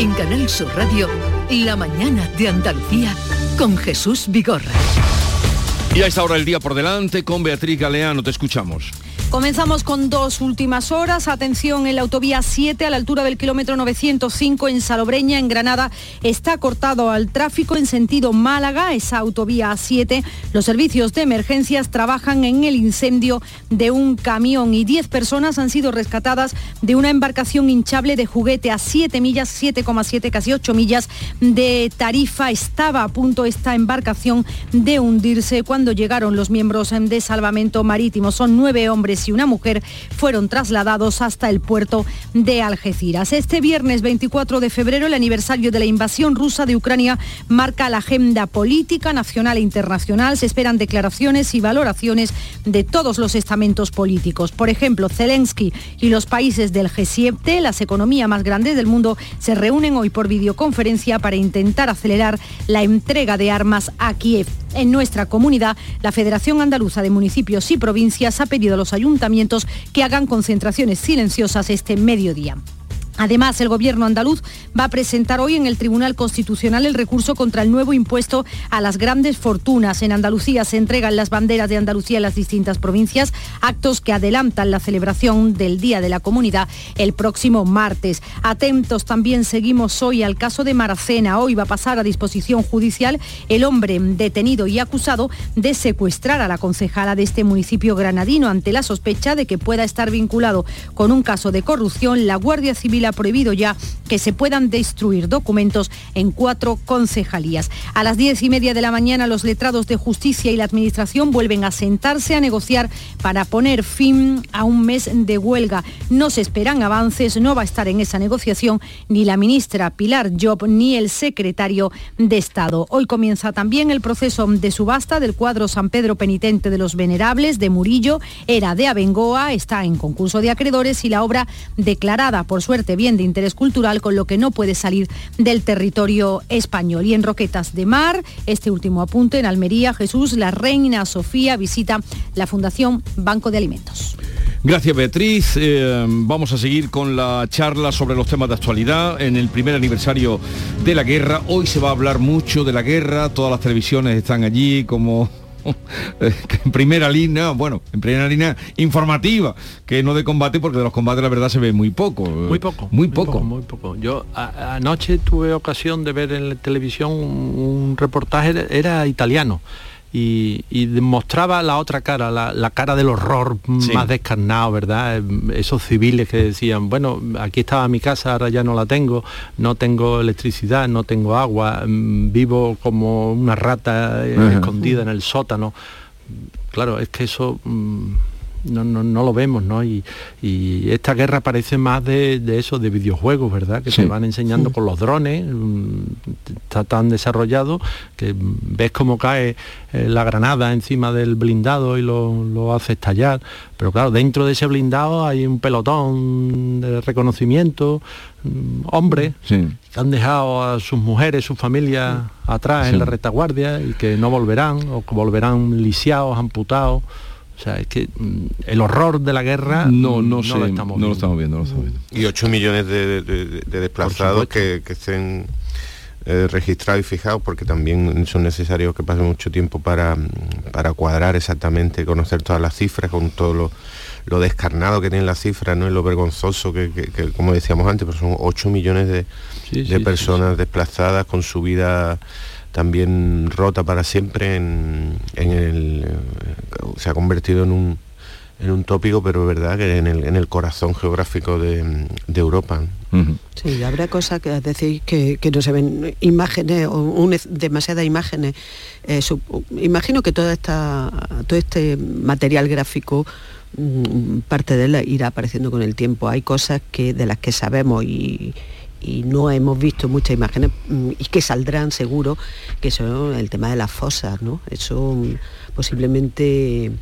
En Canal Sur Radio, La mañana de Andalucía con Jesús Vigorra. Y a esta hora el día por delante con Beatriz Galeano, te escuchamos. Comenzamos con dos últimas horas. Atención, en la autovía 7, a la altura del kilómetro 905 en Salobreña, en Granada, está cortado al tráfico en sentido Málaga, esa autovía 7. Los servicios de emergencias trabajan en el incendio de un camión y 10 personas han sido rescatadas de una embarcación hinchable de juguete a 7 millas, 7,7, casi 8 millas de Tarifa. Estaba a punto esta embarcación de hundirse cuando llegaron los miembros de salvamento marítimo. Son nueve hombres y una mujer fueron trasladados hasta el puerto de Algeciras. Este viernes 24 de febrero, el aniversario de la invasión rusa de Ucrania marca la agenda política nacional e internacional. Se esperan declaraciones y valoraciones de todos los estamentos políticos. Por ejemplo, Zelensky y los países del G7, las economías más grandes del mundo, se reúnen hoy por videoconferencia para intentar acelerar la entrega de armas a Kiev. En nuestra comunidad, la Federación Andaluza de Municipios y Provincias ha pedido a los ayuntamientos que hagan concentraciones silenciosas este mediodía. Además, el Gobierno andaluz va a presentar hoy en el Tribunal Constitucional el recurso contra el nuevo impuesto a las grandes fortunas. En Andalucía se entregan las banderas de Andalucía en las distintas provincias, actos que adelantan la celebración del Día de la Comunidad el próximo martes. Atentos también seguimos hoy al caso de Maracena. Hoy va a pasar a disposición judicial el hombre detenido y acusado de secuestrar a la concejala de este municipio granadino ante la sospecha de que pueda estar vinculado con un caso de corrupción. La Guardia Civil prohibido ya que se puedan destruir documentos en cuatro concejalías. A las diez y media de la mañana los letrados de justicia y la administración vuelven a sentarse a negociar para poner fin a un mes de huelga. No se esperan avances, no va a estar en esa negociación ni la ministra Pilar Job ni el secretario de Estado. Hoy comienza también el proceso de subasta del cuadro San Pedro Penitente de los Venerables de Murillo, era de Abengoa, está en concurso de acreedores y la obra declarada por suerte bien de interés cultural, con lo que no puede salir del territorio español. Y en Roquetas de Mar, este último apunte, en Almería, Jesús, la reina Sofía visita la Fundación Banco de Alimentos. Gracias Beatriz. Eh, vamos a seguir con la charla sobre los temas de actualidad en el primer aniversario de la guerra. Hoy se va a hablar mucho de la guerra, todas las televisiones están allí como en primera línea, bueno, en primera línea informativa, que no de combate, porque de los combates la verdad se ve muy poco. Muy poco. Muy poco. Muy poco. Yo anoche tuve ocasión de ver en la televisión un reportaje, era italiano y, demostraba la otra cara, la, cara del horror más descarnado, ¿verdad? Esos civiles que decían, bueno, aquí estaba mi casa, ahora ya no la tengo, no tengo electricidad, no tengo agua, mm, vivo como una rata eh, escondida en el sótano. Claro, es que eso... Mm, no, no, lo vemos, ¿no? Y, esta guerra parece más de, eso, de videojuegos, ¿verdad? Que se van enseñando con los drones, mm, está tan desarrollado que ves cómo cae eh, la granada encima del blindado y lo, hace estallar. Pero claro, dentro de ese blindado hay un pelotón de reconocimiento, mm, hombres que han dejado a sus mujeres, sus familias atrás en la retaguardia y que no volverán o que volverán lisiados, amputados. O sea, es que mm, el horror de la guerra no, no, lo, estamos no lo, estamos viendo, Y 8 millones de, desplazados que, estén eh, registrados y fijados, porque también son necesarios que pasen mucho tiempo para, para cuadrar exactamente, conocer todas las cifras, con todo lo, descarnado que tienen las cifras, ¿no? y lo vergonzoso que, como decíamos antes, pues son 8 millones de, personas desplazadas con su vida también rota para siempre en, el, se ha convertido en un, en un tópico, pero es verdad que en el, en el corazón geográfico de, Europa. Sí, habrá cosas que decir que, no se ven imágenes o demasiadas imágenes. Eh, imagino que toda esta, todo este material gráfico mm, parte de él irá apareciendo con el tiempo. Hay cosas que de las que sabemos y, y no hemos visto muchas imágenes mm, y que saldrán seguro, que son el tema de las fosas, ¿no? Eso mm, posiblemente,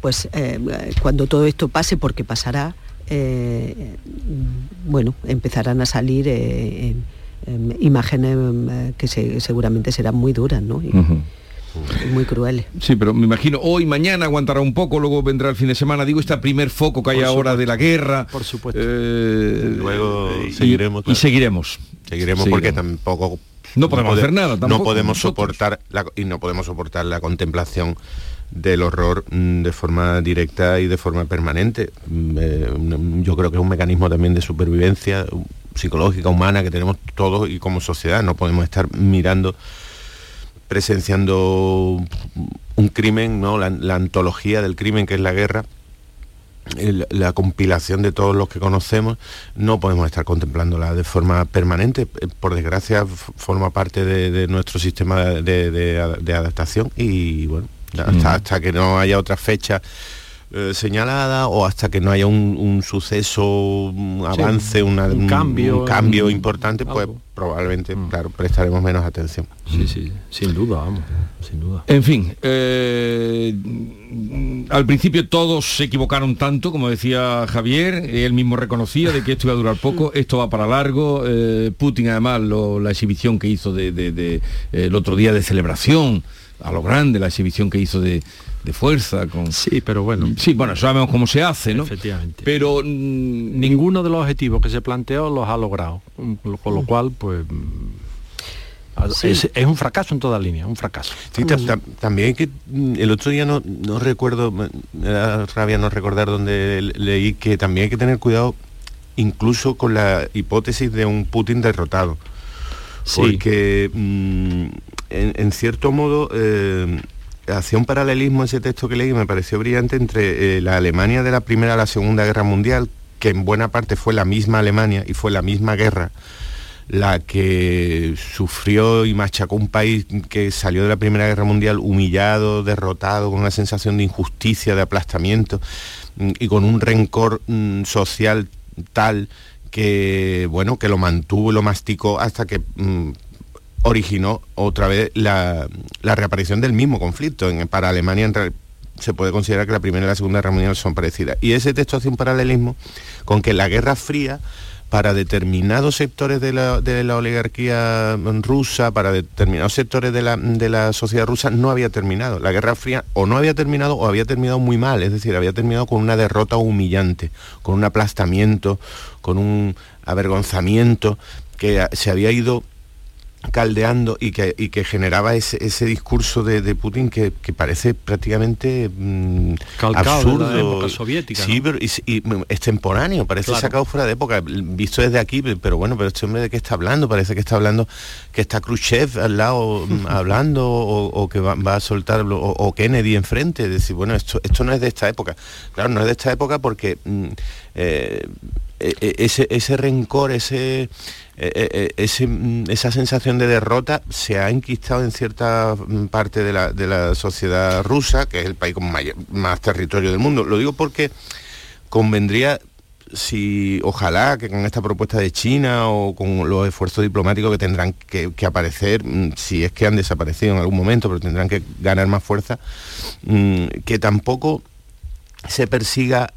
pues eh, cuando todo esto pase, porque pasará, eh, mm, bueno, empezarán a salir eh, imágenes que seguramente serán muy duras, ¿no? Muy crueles. Sí, pero me imagino, hoy, mañana aguantará un poco, luego vendrá el fin de semana. Digo, este primer foco que hay ahora de la guerra. Por supuesto. Eh, luego seguiremos. Y, seguiremos. Seguiremos porque tampoco... No podemos hacer nada, tampoco. No podemos soportar, y no podemos soportar la contemplación del horror mm, de forma directa y de forma permanente. Mm, eh, yo creo que es un mecanismo también de supervivencia psicológica, humana, que tenemos todos y como sociedad. No podemos estar mirando presenciando un crimen, ¿no? la, antología del crimen que es la guerra, la compilación de todos los que conocemos, no podemos estar contemplándola de forma permanente. Eh, por desgracia, forma parte de, nuestro sistema de, adaptación y bueno, hasta, hasta que no haya otra fecha eh, señalada o hasta que no haya un, suceso, un avance, un, cambio, cambio importante, pues probablemente, mm. claro, prestaremos menos atención. Sí, sí, sin duda, vamos, sin duda. En fin, eh, al principio todos se equivocaron tanto, como decía Javier, él mismo reconocía de que esto iba a durar poco, esto va para largo, eh, Putin además la exhibición que hizo de, el otro día de celebración, a lo grande, la exhibición que hizo de, de fuerza. Con... Sí, pero bueno. Sí, bueno, sabemos cómo se hace, ¿no? Efectivamente. Pero mm, ninguno de los objetivos que se planteó los ha logrado, con lo cual, pues... Es, un fracaso en toda línea, un fracaso. Sí, también que mm, el otro día no, no recuerdo, me da rabia no recordar donde leí que también hay que tener cuidado incluso con la hipótesis de un Putin derrotado. Porque mm, en, cierto modo eh, hacía un paralelismo ese texto que leí me pareció brillante entre eh, la Alemania de la Primera a la Segunda Guerra Mundial, que en buena parte fue la misma Alemania y fue la misma guerra la que sufrió y machacó un país que salió de la Primera Guerra Mundial humillado, derrotado, con una sensación de injusticia, de aplastamiento mm, y con un rencor mm, social tal que bueno que lo mantuvo lo masticó hasta que mm, originó otra vez la, reaparición del mismo conflicto. En, para Alemania se puede considerar que la Primera y la Segunda Guerra Mundial son parecidas. Y ese texto hace un paralelismo con que la Guerra Fría para determinados sectores de la, oligarquía rusa, para determinados sectores de la, de la, sociedad rusa, no había terminado. La Guerra Fría o no había terminado o había terminado muy mal, es decir, había terminado con una derrota humillante, con un aplastamiento, con un avergonzamiento que se había ido caldeando y que, y que generaba ese, ese discurso de, Putin que, parece prácticamente mm, absurdo. De la época soviética. Sí, pero y, extemporáneo, parece sacado fuera de época, visto desde aquí, pero bueno, pero este hombre de qué está hablando, parece que está hablando que está Khrushchev al lado mm, hablando o, que va, a soltar o, Kennedy enfrente, decir, bueno, esto, esto no es de esta época. Claro, no es de esta época porque mm, eh, e, e, ese, ese rencor, ese eh, eh, eh, mm, esa sensación de derrota se ha enquistado en cierta mm, parte de la, sociedad rusa, que es el país con más territorio del mundo. Lo digo porque convendría si ojalá que con esta propuesta de China o con los esfuerzos diplomáticos que tendrán que, aparecer, mm, si es que han desaparecido en algún momento, pero tendrán que ganar más fuerza, que tampoco se persiga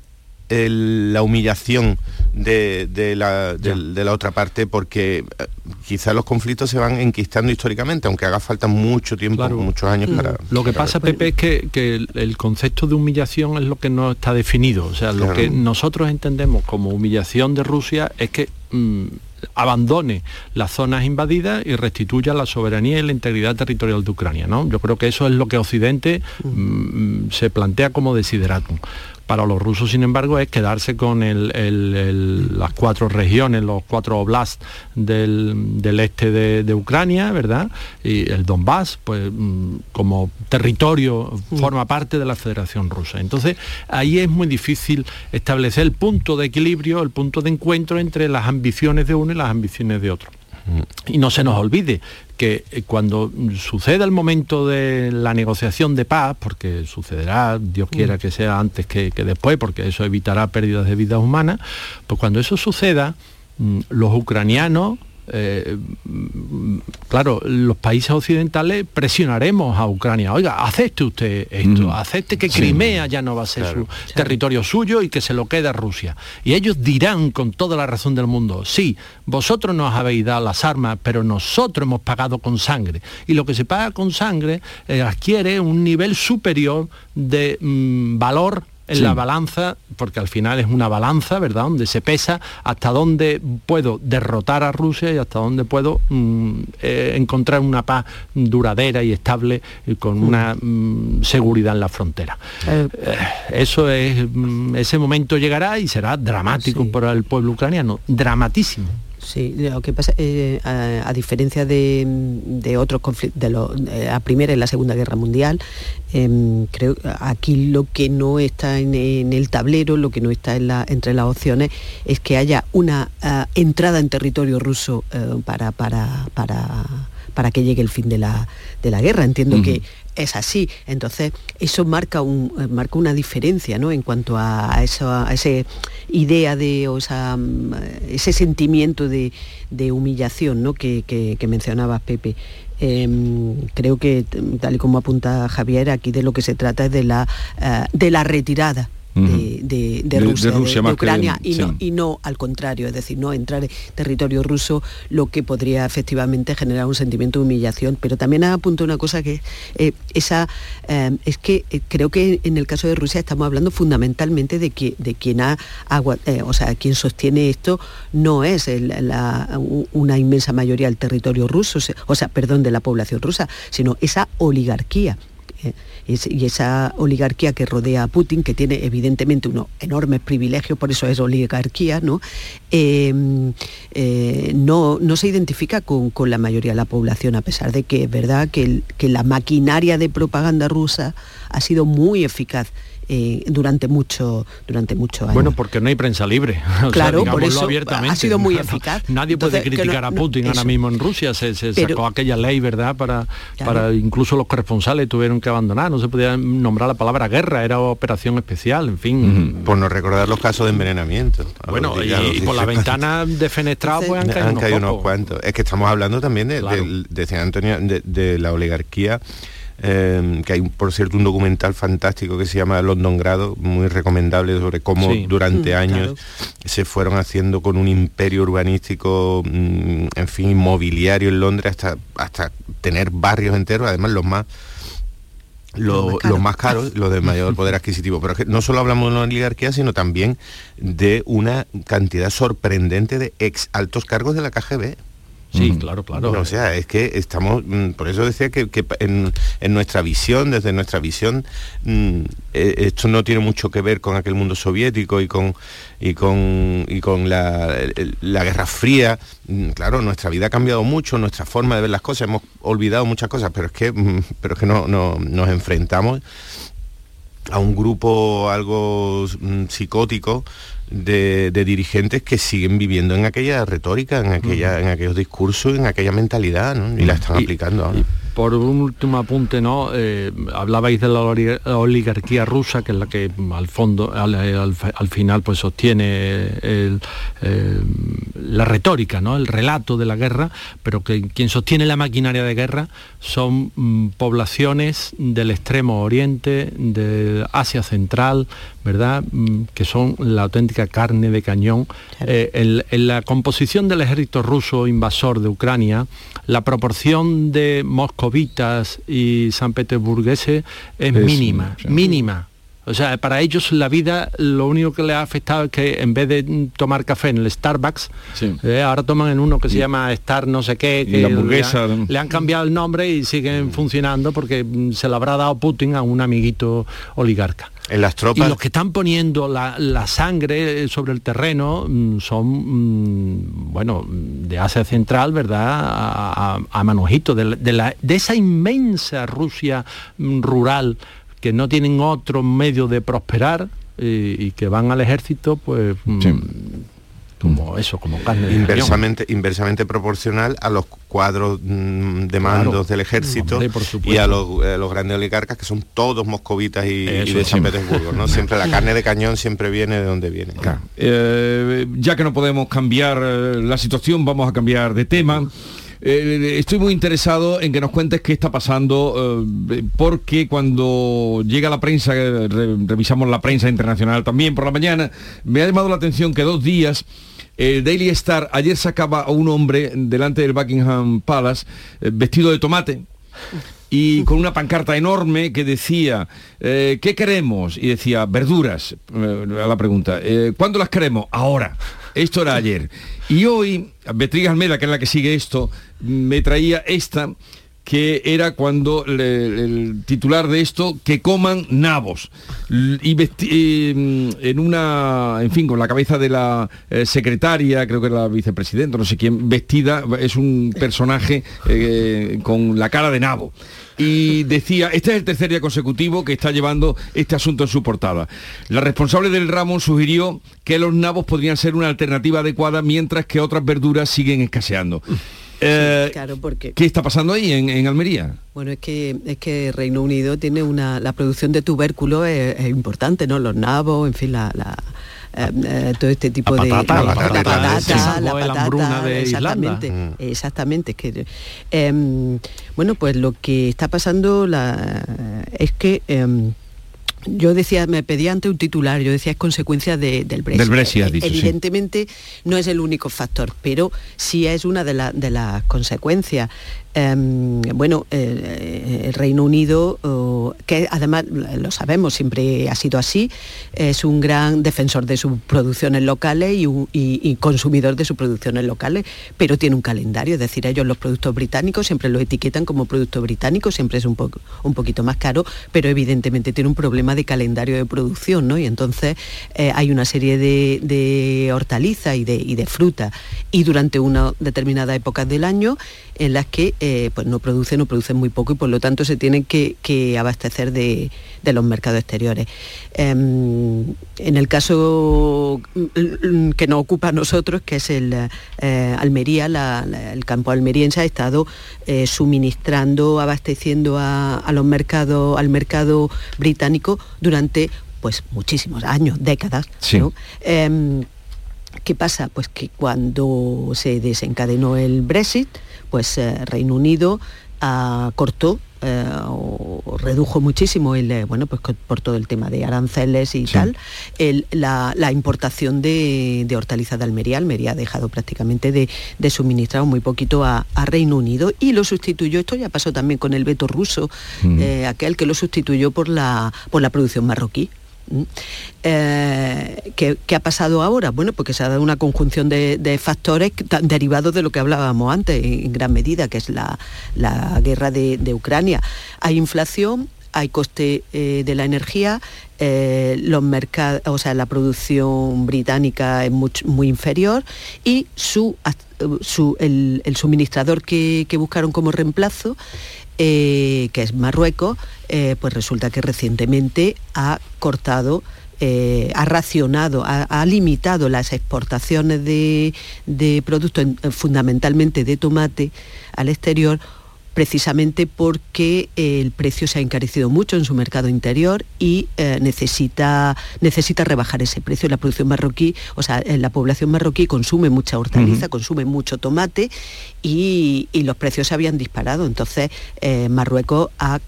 la humillación de, la, otra parte porque eh, quizás los conflictos se van enquistando históricamente, aunque haga falta mucho tiempo, muchos años para... Lo que pasa, Pepe, es que, el concepto de humillación es lo que no está definido. O sea, lo que nosotros entendemos como humillación de Rusia es que mm, abandone las zonas invadidas y restituya la soberanía y la integridad territorial de Ucrania. ¿no? Yo creo que eso es lo que Occidente mm, se plantea como desideratum. Para los rusos, sin embargo, es quedarse con las cuatro regiones, los cuatro oblasts del, este de, Ucrania, ¿verdad? Y el Donbass, pues mm, como territorio, forma parte de la Federación Rusa. Entonces, ahí es muy difícil establecer el punto de equilibrio, el punto de encuentro entre las ambiciones de uno y las ambiciones de otro. Y no se nos olvide que eh, cuando suceda el momento de la negociación de paz, porque sucederá, Dios quiera que sea antes que, después, porque eso evitará pérdidas de vidas humanas, pues cuando eso suceda, mm, los ucranianos eh, claro, los países occidentales presionaremos a Ucrania, oiga, acepte usted esto, mm. acepte que Crimea ya no va a ser su territorio suyo y que se lo quede a Rusia. Y ellos dirán con toda la razón del mundo, sí, vosotros nos habéis dado las armas, pero nosotros hemos pagado con sangre. Y lo que se paga con sangre eh, adquiere un nivel superior de mm, valor en la balanza, porque al final es una balanza, ¿verdad? Donde se pesa hasta dónde puedo derrotar a Rusia y hasta dónde puedo mm, eh, encontrar una paz duradera y estable y con mm. una mm, seguridad en la frontera. Eh, eh, eso es, ese momento llegará y será dramático para el pueblo ucraniano, dramatísimo. Sí, lo que pasa, eh, a, diferencia de, otros conflictos, de, la Primera y la Segunda Guerra Mundial, em, creo aquí lo que no está en, el tablero, lo que no está entre las opciones, es que haya una ah, entrada en territorio ruso eh, para, para, para, que llegue el fin de la, guerra. Entiendo que es así. Entonces, eso marca, un, eh, marca una diferencia ¿no? en cuanto a, eso, a esa idea de, o mm, ese sentimiento de, humillación ¿no? que, que, mencionabas, Pepe. Em, creo que, tal y como apunta Javier, aquí de lo que se trata es de la, eh, de la retirada de, Rusia, de, Ucrania, y, no, al contrario, es decir, no entrar en territorio ruso, lo que podría efectivamente generar un sentimiento de humillación. Pero también apunto una cosa que eh, esa eh, es que eh, creo que en el caso de Rusia estamos hablando fundamentalmente de que de quien ha o sea, quien sostiene esto no es una inmensa mayoría del territorio ruso, o sea, perdón, de la población rusa, sino esa oligarquía y esa oligarquía que rodea a Putin, que tiene evidentemente unos enormes privilegios, por eso es oligarquía, ¿no? Em, eh, no, no, se identifica con, la mayoría de la población, a pesar de que es verdad que, que la maquinaria de propaganda rusa ha sido muy eficaz eh, durante mucho durante mucho años. Bueno, porque no hay prensa libre. Claro, por eso ha sido muy eficaz. Nadie puede criticar a Putin ahora mismo en Rusia. Se, sacó aquella ley, ¿verdad? Para, para incluso los corresponsales tuvieron que abandonar. No se podía nombrar la palabra guerra, era operación especial, en fin. Por no recordar los casos de envenenamiento. Bueno, y, por la ventana defenestrada pues han caído, unos, cuantos. Es que estamos hablando también de, Antonio, de la oligarquía Em, que hay por cierto un documental fantástico que se llama London Grado, muy recomendable sobre cómo durante mm, años se fueron haciendo con un imperio urbanístico, mm, en fin, inmobiliario en Londres hasta, hasta tener barrios enteros, además los más los, más caros, los de mayor poder adquisitivo. Pero que no solo hablamos de una oligarquía, sino también de una cantidad sorprendente de ex altos cargos de la KGB. Sí, claro, claro. o sea, es que estamos, mm, por eso decía que, en, nuestra visión, desde nuestra visión, mm, e, esto no tiene mucho que ver con aquel mundo soviético y con, y con, y con la, Guerra Fría. Mm, claro, nuestra vida ha cambiado mucho, nuestra forma de ver las cosas, hemos olvidado muchas cosas, pero es que, pero es que no, no, nos enfrentamos a un grupo algo psicótico de, dirigentes que siguen viviendo en aquella retórica, en, aquella, en aquellos discursos, en aquella mentalidad, y la están aplicando ahora por un último apunte, ¿no? Eh, hablabais de la oligarquía rusa, que es la que al fondo, al, final, pues sostiene eh, la retórica, ¿no? El relato de la guerra, pero que quien sostiene la maquinaria de guerra son mm, poblaciones del extremo oriente, de Asia Central, ¿verdad? Mm, que son la auténtica carne de cañón. Eh, en, la composición del ejército ruso invasor de Ucrania, la proporción de moscovitas y san petersburgueses es, mínima, mínima. O sea, para ellos la vida lo único que les ha afectado es que en vez de tomar café en el Starbucks, eh, ahora toman en uno que se llama Star no sé qué, que le, han, cambiado el nombre y siguen funcionando porque mm, se lo habrá dado Putin a un amiguito oligarca. En las tropas. Y los que están poniendo la, sangre sobre el terreno mm, son, bueno, de Asia Central, ¿verdad? A, a, Manojito, de, de esa inmensa Rusia rural que no tienen otro medio de prosperar eh, y que van al ejército, pues... Mm, como eso, como carne inversamente, inversamente proporcional a los cuadros mm, de mandos del ejército y a los, grandes oligarcas que son todos moscovitas y, de San Petersburgo, ¿no? Siempre la carne de cañón siempre viene de donde viene. Eh, ya que no podemos cambiar eh, la situación, vamos a cambiar de tema. Eh, estoy muy interesado en que nos cuentes qué está pasando, porque cuando llega la prensa, revisamos la prensa internacional también por la mañana, me ha llamado la atención que dos días el Daily Star ayer sacaba a un hombre delante del Buckingham Palace eh, vestido de tomate y con una pancarta enorme que decía, eh, ¿qué queremos? Y decía, verduras, eh, a la pregunta, ¿cuándo las queremos? Ahora. Esto era ayer. Y hoy, Beatriz Almeda, que es la que sigue esto, me traía esta que era cuando el titular de esto, que coman nabos. Y mm, en una, en fin, con la cabeza de la eh, secretaria, creo que era la vicepresidenta, no sé quién, vestida, es un personaje eh, con la cara de nabo y decía, este es el tercer día consecutivo que está llevando este asunto en su portada. La responsable del ramo sugirió que los nabos podrían ser una alternativa adecuada mientras que otras verduras siguen escaseando. Eh, claro, porque... ¿Qué está pasando ahí en, Almería? Bueno, es que, es que Reino Unido tiene una... La producción de tubérculos es, importante, ¿no? Los nabos, en fin, la, eh, eh, todo este tipo de la patata, la patata, la patata, de exactamente, mm. exactamente. Que, em, bueno, pues lo que está pasando la, es que em, yo decía, me pedía ante un titular, yo decía es consecuencia del Brexit. Evidentemente no es el único factor, pero sí es una de, de las consecuencias. Em, bueno, eh, el Reino Unido, que además lo sabemos, siempre ha sido así, es un gran defensor de sus producciones locales y, consumidor de sus producciones locales, pero tiene un calendario, es decir, ellos los productos británicos siempre los etiquetan como productos británicos, siempre es un, poco, un poquito más caro, pero evidentemente tiene un problema de calendario de producción, ¿no? Y entonces eh, hay una serie de, hortalizas y de, y de frutas, y durante una determinada época del año, en las que eh, pues no producen o producen muy poco y por lo tanto se tienen que, abastecer de, los mercados exteriores. Em, en el caso mm, que nos ocupa a nosotros, que es el eh, Almería, el campo almeriense ha estado eh, suministrando, abasteciendo a, los mercados, al mercado británico durante pues muchísimos años, décadas. Em, ¿Qué pasa? Pues que cuando se desencadenó el Brexit, pues eh, Reino Unido ah, cortó eh, o redujo muchísimo el, eh, bueno, pues por todo el tema de aranceles y tal, la, importación de, hortalizas de Almería. Almería ha dejado prácticamente de, suministrar muy poquito a, Reino Unido y lo sustituyó, esto ya pasó también con el veto ruso, mm. aquel que lo sustituyó por la, por la producción marroquí. Eh, ¿qué, ha pasado ahora? Bueno, porque se ha dado una conjunción de, factores derivados de lo que hablábamos antes, en, gran medida, que es la, guerra de, Ucrania. Hay inflación, hay coste eh, de la energía, eh, los mercados, o sea, la producción británica es muy, inferior y su, el, suministrador que, buscaron como reemplazo, que es Marruecos, eh, pues resulta que recientemente ha cortado eh, ha racionado, ha, limitado las exportaciones de, de productos, fundamentalmente de tomate, al exterior precisamente porque el precio se ha encarecido mucho en su mercado interior y eh, necesita, necesita rebajar ese precio. La producción marroquí, o sea, eh, la población marroquí consume mucha hortaliza, consume mucho tomate y, los precios se habían disparado. Entonces, eh, Marruecos ha,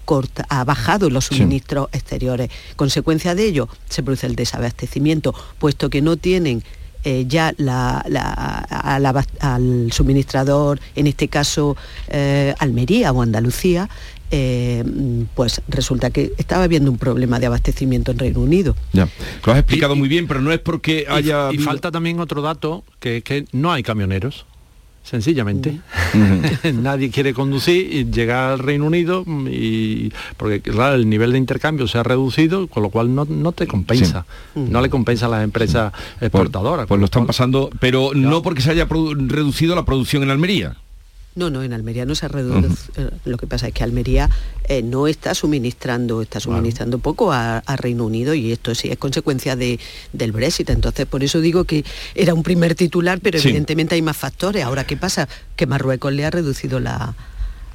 ha bajado los suministros exteriores. Consecuencia de ello, se produce el desabastecimiento, puesto que no tienen eh, ya al suministrador, en este caso eh, Almería o Andalucía, eh, pues resulta que estaba habiendo un problema de abastecimiento en Reino Unido. Ya, lo has explicado muy bien, pero no es porque haya... Y falta también otro dato, que, que no hay camioneros sencillamente. Nadie quiere conducir y llegar al Reino Unido y porque claro, el nivel de intercambio se ha reducido, con lo cual no, te compensa. No le compensa a las empresas exportadoras. Pues, lo están pasando, pero no porque se haya reducido la producción en Almería. No, no, en Almería no se ha reducido. Eh, lo que pasa es que Almería eh, no está suministrando, está suministrando poco a, Reino Unido y esto sí es consecuencia de, del Brexit. Entonces, por eso digo que era un primer titular, pero evidentemente hay más factores. Ahora, ¿qué pasa? Que Marruecos le ha reducido la,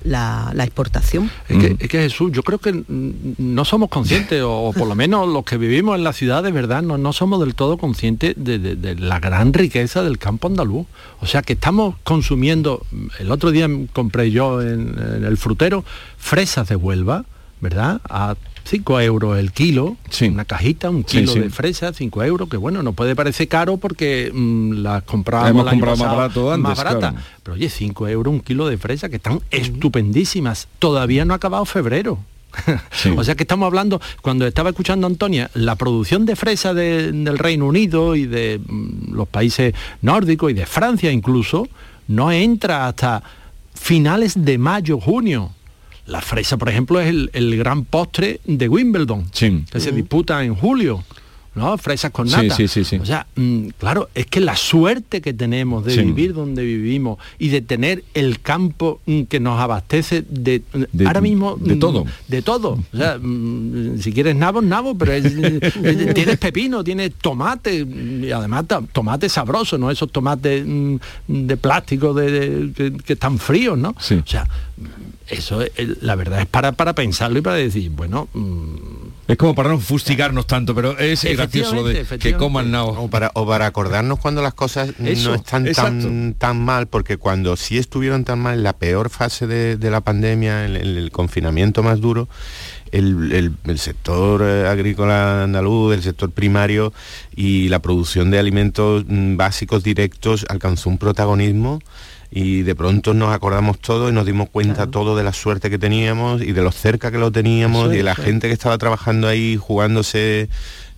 la, exportación. Es que, es que, Jesús, yo creo que no somos conscientes, o, por lo menos los que vivimos en la ciudad de verdad, no, no somos del todo conscientes de, la gran riqueza del campo andaluz. O sea que estamos consumiendo, el otro día compré yo en, en el frutero fresas de Huelva, ¿verdad? A 5 euros el kilo, una cajita, un kilo de fresa, 5 euros, que bueno, no puede parecer caro porque mm, las compramos más barato antes, más barata. Pero oye, 5 euros un kilo de fresa que están estupendísimas. Todavía no ha acabado febrero. o sea que estamos hablando, cuando estaba escuchando a Antonia, la producción de fresa del Reino Unido y de mm, los países nórdicos y de Francia incluso, no entra hasta finales de mayo, junio. La fresa, por ejemplo, es el, gran postre de Wimbledon, que se disputa en julio. ¿no? Fresas con nata. Sí, sí, sí, o sea, mm, claro, es que la suerte que tenemos de vivir donde vivimos y de tener el campo mm, que nos abastece de, ahora mismo de mm, todo. De todo. O sea, si quieres nabo, nabo, pero tienes pepino, tienes tomate, y además tomate sabroso, no esos tomates de plástico de, que, están fríos, ¿no? O sea, eso la verdad es para, para pensarlo y para decir, bueno... Mm, es como para no fustigarnos tanto, pero es gracioso lo de que coman nao. O para, o para acordarnos cuando las cosas no están tan, tan mal, porque cuando sí estuvieron tan mal, en la peor fase de, la pandemia, en, el confinamiento más duro, el, sector eh, agrícola andaluz, el sector primario y la producción de alimentos mm, básicos directos alcanzó un protagonismo y de pronto nos acordamos todo y nos dimos cuenta todo de la suerte que teníamos y de lo cerca que lo teníamos y de la gente que estaba trabajando ahí jugándose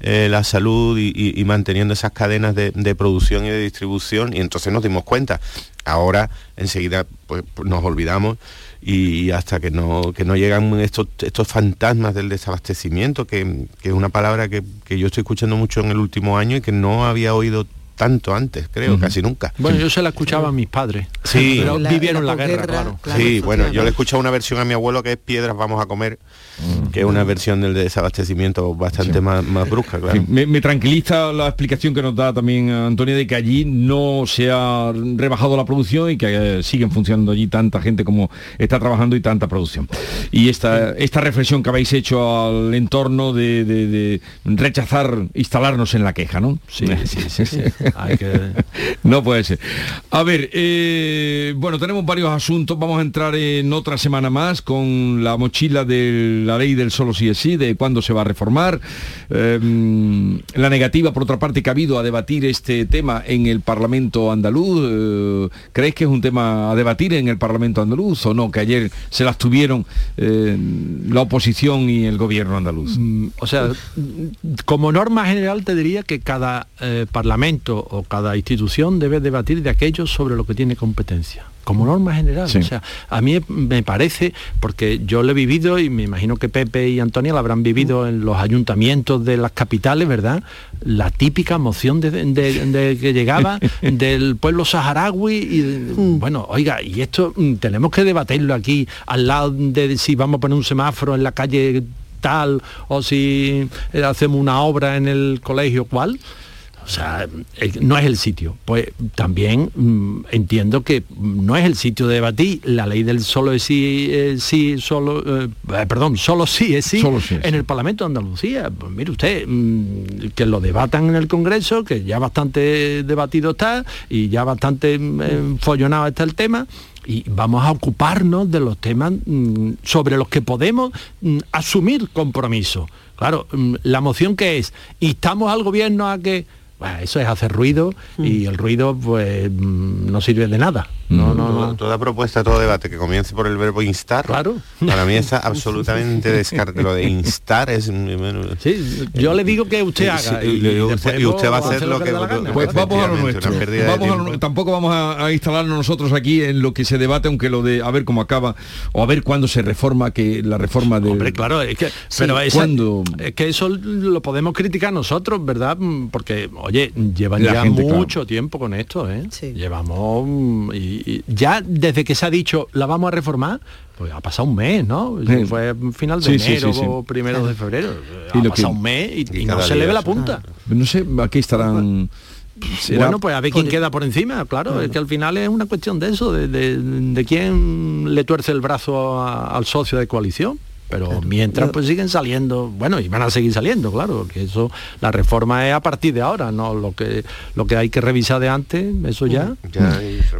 eh, la salud y, manteniendo esas cadenas de, producción y de distribución y entonces nos dimos cuenta. Ahora enseguida pues, nos olvidamos y hasta que no, que no llegan estos, estos fantasmas del desabastecimiento, que, es una palabra que, que yo estoy escuchando mucho en el último año y que no había oído tanto antes, creo, casi nunca. Bueno, yo se la escuchaba a mis padres. Sí, pero vivieron la, guerra, claro. Sí, bueno, yo le he escuchado una versión a mi abuelo que es Piedras vamos a comer, mm. que es una versión del desabastecimiento bastante más, más, brusca, claro. me, tranquiliza la explicación que nos da también Antonio de que allí no se ha rebajado la producción y que eh, siguen funcionando allí tanta gente como está trabajando y tanta producción. Y esta, esta reflexión que habéis hecho al entorno de, rechazar instalarnos en la queja, ¿no? sí, sí. sí. no puede ser. A ver, eh, bueno, tenemos varios asuntos. Vamos a entrar en otra semana más con la mochila de la ley del solo sí es sí, de cuándo se va a reformar. Em, la negativa, por otra parte, que ha habido a debatir este tema en el Parlamento andaluz. Eh, ¿Creéis que es un tema a debatir en el Parlamento andaluz o no? Que ayer se las tuvieron eh, la oposición y el gobierno andaluz. Mm, o sea, como norma general te diría que cada parlamento o cada institución debe debatir de aquello sobre lo que tiene competencia como norma general. O sea, a mí me parece, porque yo lo he vivido y me imagino que Pepe y Antonia lo habrán vivido en los ayuntamientos de las capitales, ¿verdad? La típica moción de, que llegaba del pueblo saharaui y mm. bueno, oiga, y esto mm, tenemos que debatirlo aquí al lado de si vamos a poner un semáforo en la calle tal o si eh, hacemos una obra en el colegio cual o sea, eh, no es el sitio. Pues también mm, entiendo que no es el sitio de debatir la ley del solo es sí, eh, sí solo, eh, perdón, solo sí es sí, en el Parlamento de Andalucía. Pues mire usted, mm, que lo debatan en el Congreso, que ya bastante debatido está y ya bastante mm, follonado está el tema y vamos a ocuparnos de los temas sobre los que podemos asumir compromiso. Claro, la moción que es, instamos al gobierno a que eso es hacer ruido y mm. el ruido pues mm, no sirve de nada. No, no, Toda, propuesta, todo debate que comience por el verbo instar, claro. para mí es absolutamente descarte. Lo de instar es... Sí, yo le digo que usted haga. Y, usted, va a hacer lo que... pues vamos a lo nuestro. tampoco vamos a, instalarnos nosotros aquí en lo que se debate, aunque lo de a ver cómo acaba, o a ver cuándo se reforma, que la reforma de... Hombre, claro, es que, pero es que eso lo podemos criticar nosotros, ¿verdad? Porque, Oye, llevan ya mucho tiempo con esto, ¿eh? Llevamos mm, y, ya desde que se ha dicho la vamos a reformar, pues ha pasado un mes, ¿no? Fue final de enero o primero de febrero. ha pasado un mes y, no se le ve la punta. No sé, aquí estarán bueno, pues a ver quién queda por encima, claro, es que al final es una cuestión de eso, de, quién le tuerce el brazo al socio de coalición pero mientras pues siguen saliendo. Bueno y van a seguir saliendo claro porque eso la reforma es a partir de ahora no lo que lo que hay que revisar de antes eso ya,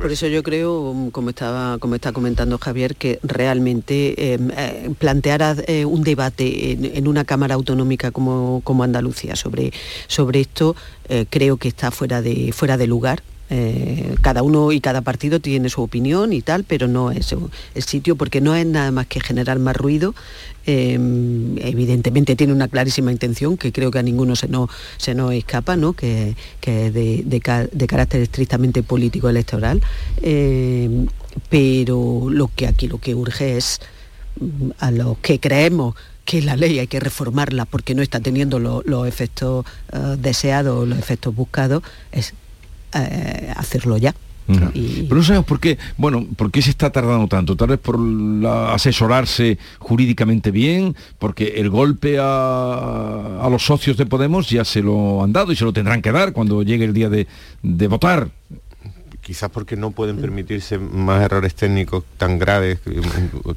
por eso yo creo como estaba como está comentando Javier que realmente em, eh, plantear eh, un debate en, una cámara autonómica como, como Andalucía sobre sobre esto eh, creo que está fuera de fuera de lugar eh, cada uno y cada partido tiene su opinión y tal, pero no es el sitio porque no es nada más que generar más ruido. Em, evidentemente tiene una clarísima intención que creo que a ninguno se nos, se nos escapa, ¿no? que, es de, carácter estrictamente político electoral. Em, pero lo que aquí lo que urge es mm, a los que creemos que la ley hay que reformarla porque no está teniendo los efectos uh, deseados, los efectos buscados, es eh, hacerlo ya. Pero no sabemos por qué, bueno, por qué se está tardando tanto. Tal vez por asesorarse jurídicamente bien, porque el golpe a, los socios de Podemos ya se lo han dado y se lo tendrán que dar cuando llegue el día de, votar quizás porque no pueden permitirse más errores técnicos tan graves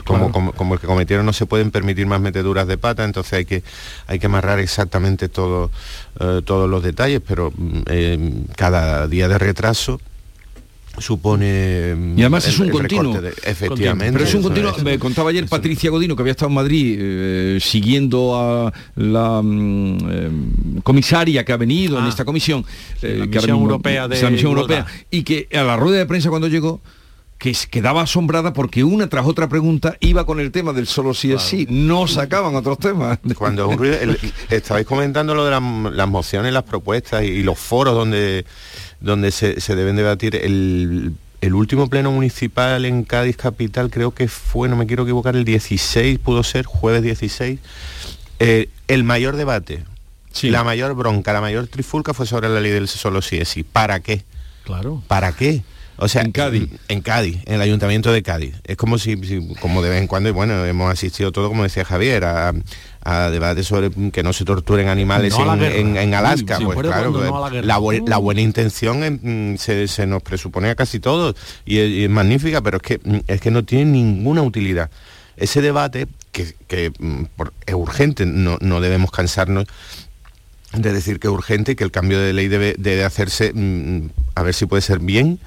como, como, el que cometieron, no se pueden permitir más meteduras de pata, entonces hay que, hay que amarrar exactamente todo, eh, todos los detalles, pero mm, eh, cada día de retraso supone y además es un continuo. efectivamente pero es un continuo me contaba ayer Patricia Godino que había estado en Madrid eh, siguiendo a la mm, eh, comisaria que ha venido en ah, esta comisión eh, la misión europea de la misión europea y que a la rueda de prensa cuando llegó que quedaba asombrada porque una tras otra pregunta iba con el tema del solo sí es sí, no sacaban otros temas. Cuando estabais comentando lo de las, mociones, las propuestas y los foros donde donde se, deben debatir el, último pleno municipal en Cádiz Capital, creo que fue, no me quiero equivocar, el 16, pudo ser, jueves 16, eh, el mayor debate, la mayor bronca, la mayor trifulca fue sobre la ley del solo sí es sí. ¿Para qué? Claro. ¿Para qué? O sea, en Cádiz. En Cádiz, en el ayuntamiento de Cádiz. Es como si, como de vez en cuando, y bueno, hemos asistido todo, como decía Javier, a, debates sobre que no se torturen animales en, Alaska. pues claro, pues, la, buena intención mm, se, nos presupone a casi todos y es, magnífica, pero es que, mm, es que no tiene ninguna utilidad. Ese debate, que, mm, es urgente, no, no debemos cansarnos de decir que es urgente y que el cambio de ley debe, debe hacerse, a ver si puede ser bien,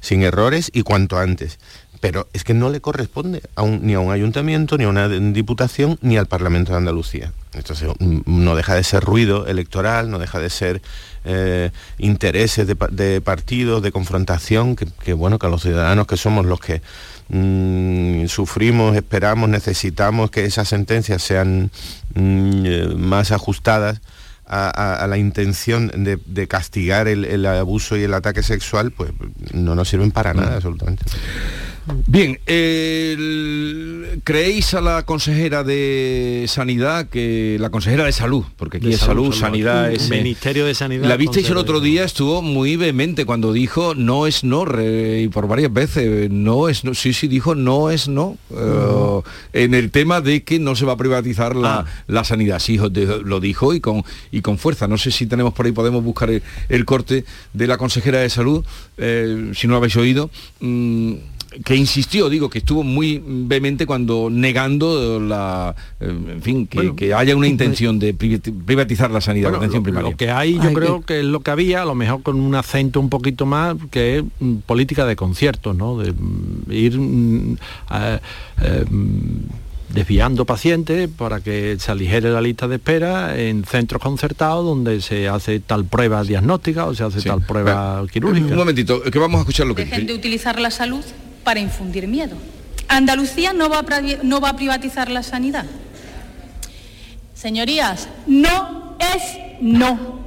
sin errores y cuanto antes. Pero es que no le corresponde ni a un ayuntamiento, ni a una diputación, ni al Parlamento de Andalucía. Entonces mm, no deja de ser ruido electoral, no deja de ser eh, intereses de, partidos, de confrontación, que, bueno, que a los ciudadanos que somos los que mm, sufrimos, esperamos, necesitamos que esas sentencias sean mm, eh, más ajustadas a, la intención de, castigar el, abuso y el ataque sexual, pues no nos sirven para nada, absolutamente. Bien, ¿creéis a la consejera de Sanidad, que la consejera de Salud, porque aquí es salud, Sanidad es... Ministerio de Sanidad. La visteis el otro día, estuvo muy vehemente cuando dijo no es no, y por varias veces, no es no, sí, sí, dijo no es no, eh, en el tema de que no se va a privatizar la, ah. sanidad. Sí, lo dijo y con, y con fuerza. No sé si tenemos por ahí, podemos buscar el, corte de la consejera de Salud, eh, si no lo habéis oído. Mm, que insistió, digo, que estuvo muy vehemente cuando negando la, eh, en fin, que, haya una intención de privatizar la sanidad, la atención primaria. Lo que hay, yo creo que... es lo que había, a lo mejor con un acento un poquito más, que es mm, política de conciertos, ¿no? De mm, ir mm, eh, desviando pacientes para que se aligere la lista de espera en centros concertados donde se hace tal prueba diagnóstica o se hace tal prueba quirúrgica. Un momentito, que vamos a escuchar lo que... Dejen de utilizar la salud para infundir miedo. Andalucía no va, a, no va privatizar la sanidad. Señorías, no es no.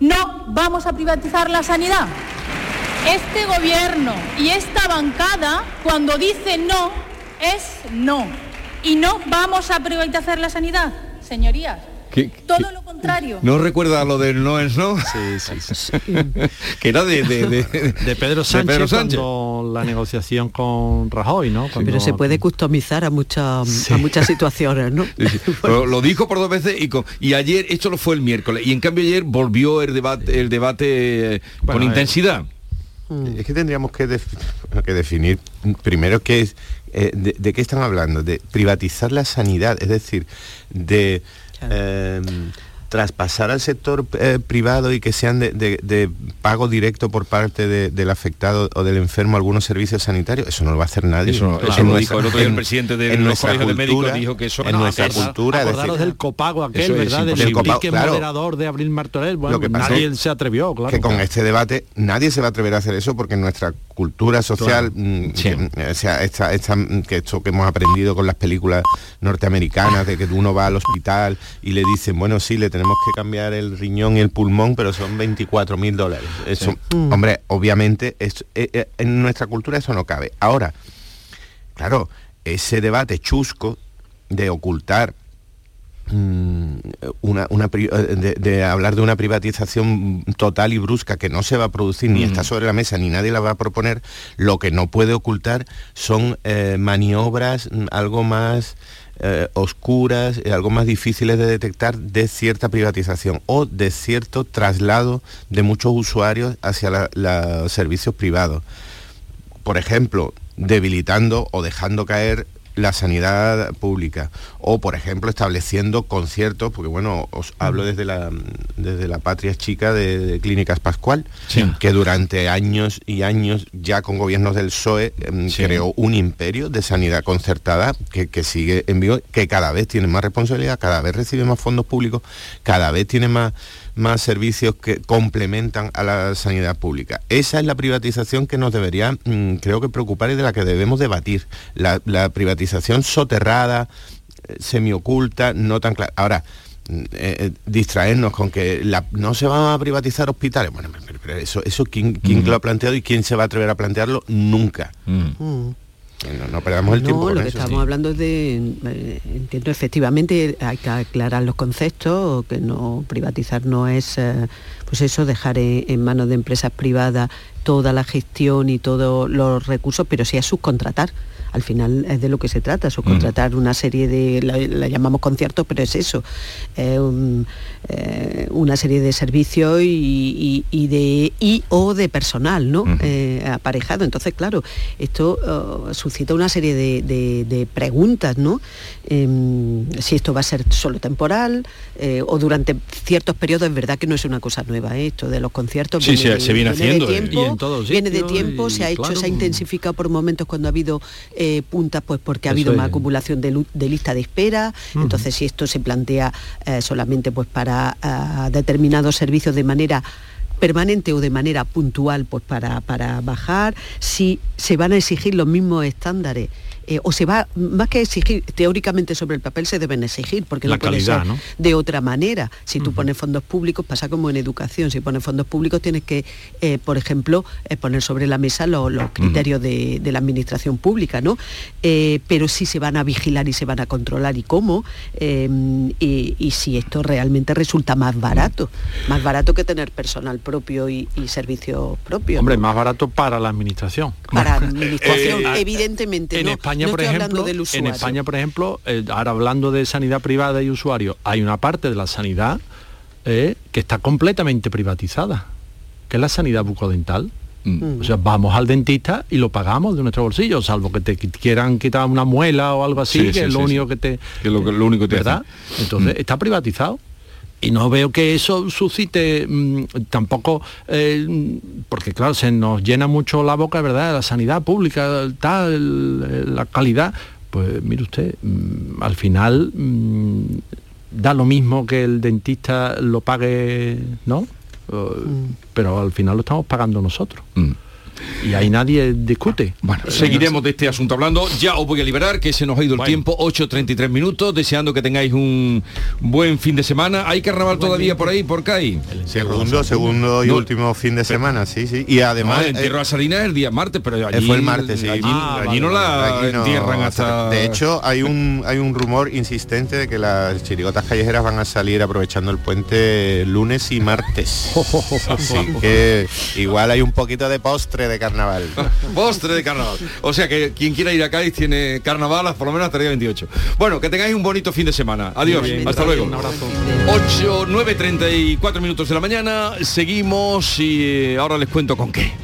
No vamos a privatizar la sanidad. Este gobierno y esta bancada, cuando dice no, es no. Y no vamos a privatizar la sanidad. Señorías, todo lo contrario. ¿No recuerda lo del no es no? Sí, sí, sí. que era de, de, de, Pedro Sánchez, Pedro Sánchez. Cuando la negociación con Rajoy, ¿no? Pero se puede customizar a muchas a muchas situaciones, ¿no? lo dijo por dos veces y, y ayer, esto lo fue el miércoles, y en cambio ayer volvió el debate, el debate con eh, intensidad. Es que tendríamos que, que definir primero qué es, eh, de, qué están hablando, de privatizar la sanidad, es decir, de Um, traspasar al sector eh, privado y que sean de, pago directo por parte del afectado o del enfermo algunos servicios sanitarios, eso no lo va a hacer nadie. Eso, lo dijo el otro día el presidente de nuestra cultura, de médicos dijo que eso en nuestra cultura. Acordaros del copago aquel, ¿verdad? Del copago, moderador de Abril Martorell. Bueno, que nadie se atrevió, claro. Que con este debate nadie se va a atrever a hacer eso porque nuestra cultura social, mm, que, o sea, esta, esta, que esto que hemos aprendido con las películas norteamericanas, de que uno va al hospital y le dicen, bueno, sí, le tenemos que cambiar el riñón y el pulmón, pero son 24 mil dólares. Eso, mm. hombre, obviamente, eh, eh, en nuestra cultura eso no cabe. Ahora, claro, ese debate chusco de ocultar Mm, una, eh, de, hablar de una privatización total y brusca que no se va a producir ni está sobre la mesa ni nadie la va a proponer, lo que no puede ocultar son eh, maniobras mm, algo más eh, oscuras, algo más difíciles de detectar de cierta privatización o de cierto traslado de muchos usuarios hacia los servicios privados. Por ejemplo, debilitando o dejando caer la sanidad pública. O por ejemplo estableciendo conciertos porque bueno os hablo desde la desde la patria chica de, clínicas Pascual que durante años y años ya con gobiernos del PSOE em, creó un imperio de sanidad concertada que, que sigue en vivo que cada vez tiene más responsabilidad cada vez recibe más fondos públicos cada vez tiene más más servicios que complementan a la sanidad pública. Esa es la privatización que nos debería, mm, creo que preocupar y de la que debemos debatir. La, privatización soterrada, eh, semioculta, no tan clara. Ahora, mm, eh, eh, distraernos con que no se van a privatizar hospitales. Bueno, pero, eso, eso ¿quién, quién lo ha planteado y quién se va a atrever a plantearlo? Nunca. Mm. No, perdamos el tiempo. lo que estamos hablando de, eh, entiendo efectivamente hay que aclarar los conceptos, que no privatizar no es, eh, pues eso, dejar en, manos de empresas privadas toda la gestión y todos los recursos, pero sí a subcontratar al final es de lo que se trata, subcontratar mm. una serie de, la, llamamos conciertos, pero es eso, eh, una serie de servicios y, de y o de personal, ¿no? Eh, aparejado. Entonces, claro, esto oh, suscita una serie de, preguntas, ¿no? Em, si esto va a ser solo temporal eh, o durante ciertos periodos, es verdad que no es una cosa nueva, esto de los conciertos. Sí, se, viene haciendo. viene de tiempo, se ha hecho, se ha intensificado por momentos cuando ha habido eh, puntas pues porque ha habido una acumulación de, lista de espera. Entonces, si esto se plantea eh, solamente pues para eh, determinados servicios de manera permanente o de manera puntual pues para, para bajar, si se van a exigir los mismos estándares eh, o se va, más que exigir, teóricamente sobre el papel se deben exigir, porque no puede ser de otra manera. Si tú pones fondos públicos, pasa como en educación, si pones fondos públicos tienes que, eh, por ejemplo, eh, poner sobre la mesa los criterios de, la administración pública, ¿no? pero si se van a vigilar y se van a controlar y cómo, y, si esto realmente resulta más barato, más barato que tener personal propio y, servicios propios. Hombre, más barato para la administración. Para la administración, evidentemente. En España, por ejemplo, en España, por ejemplo, eh, ahora hablando de sanidad privada y usuario, hay una parte de la sanidad eh, que está completamente privatizada, que es la sanidad bucodental. Mm. O sea, vamos al dentista y lo pagamos de nuestro bolsillo, salvo que te quieran quitar una muela o algo así, que es lo único que te... Que lo, único que te ¿verdad? Entonces, mm. está privatizado y no veo que eso suscite mm, tampoco eh, porque claro se nos llena mucho la boca verdad la sanidad pública tal la calidad. Pues mire usted mm, al final mm, da lo mismo que el dentista lo pague no pero al final lo estamos pagando nosotros y ahí nadie discute. Bueno, seguiremos de este asunto hablando. Ya os voy a liberar, que se nos ha ido el tiempo, 8.33 minutos, deseando que tengáis un buen fin de semana. ¿Hay carnaval todavía por ahí, por CAI? Segundo, segundo y último fin de semana, sí, sí. Y además... el entierro a Salina es el día martes, pero allí... Fue el martes, sí. Allí, ah, no la entierran hasta... De hecho, hay un, hay un rumor insistente de que las chirigotas callejeras van a salir aprovechando el puente lunes y martes. Así que igual hay un poquito de postre de carnaval. postre de carnaval. O sea que quien quiera ir a Cádiz tiene carnaval por lo menos hasta el día 28. Bueno, que tengáis un bonito fin de semana. Adiós. hasta luego. Un abrazo. 8, 9, 34 minutos de la mañana. Seguimos y ahora les cuento con qué.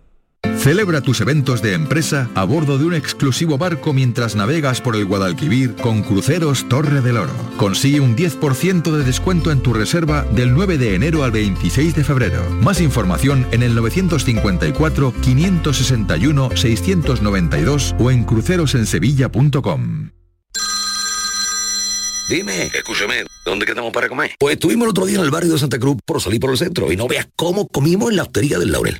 Celebra tus eventos de empresa a bordo de un exclusivo barco mientras navegas por el Guadalquivir con Cruceros Torre del Oro. Consigue un 10% de descuento en tu reserva del 9 de enero al 26 de febrero. Más información en el 954-561-692 o en crucerosensevilla.com. Dime, escúchame, ¿dónde quedamos para comer? Pues estuvimos el otro día en el barrio de Santa Cruz por salir por el centro y no veas cómo comimos en la hostería del Laurel.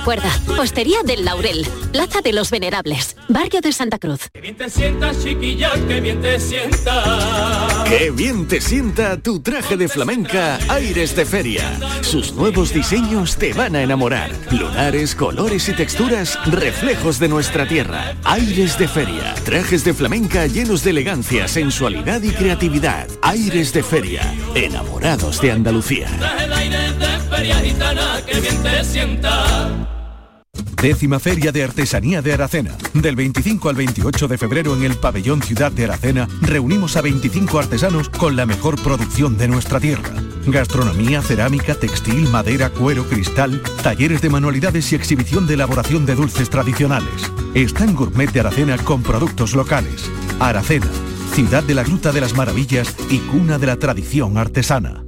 Recuerda, Postería del Laurel, Plaza de los Venerables, Barrio de Santa Cruz. Que bien te sienta, chiquilla, que bien te sienta. Qué bien te sienta tu traje de flamenca Aires de Feria. Sus nuevos diseños te van a enamorar. Lunares, colores y texturas, reflejos de nuestra tierra. Aires de Feria. Trajes de flamenca llenos de elegancia, sensualidad y creatividad. Aires de Feria. Enamorados de Andalucía. Décima Feria de Artesanía de Aracena. Del 25 al 28 de febrero en el Pabellón Ciudad de Aracena reunimos a 25 artesanos con la mejor producción de nuestra tierra. Gastronomía, cerámica, textil, madera, cuero, cristal, talleres de manualidades y exhibición de elaboración de dulces tradicionales. Está en Gourmet de Aracena con productos locales. Aracena, ciudad de la Gruta de las Maravillas y cuna de la tradición artesana.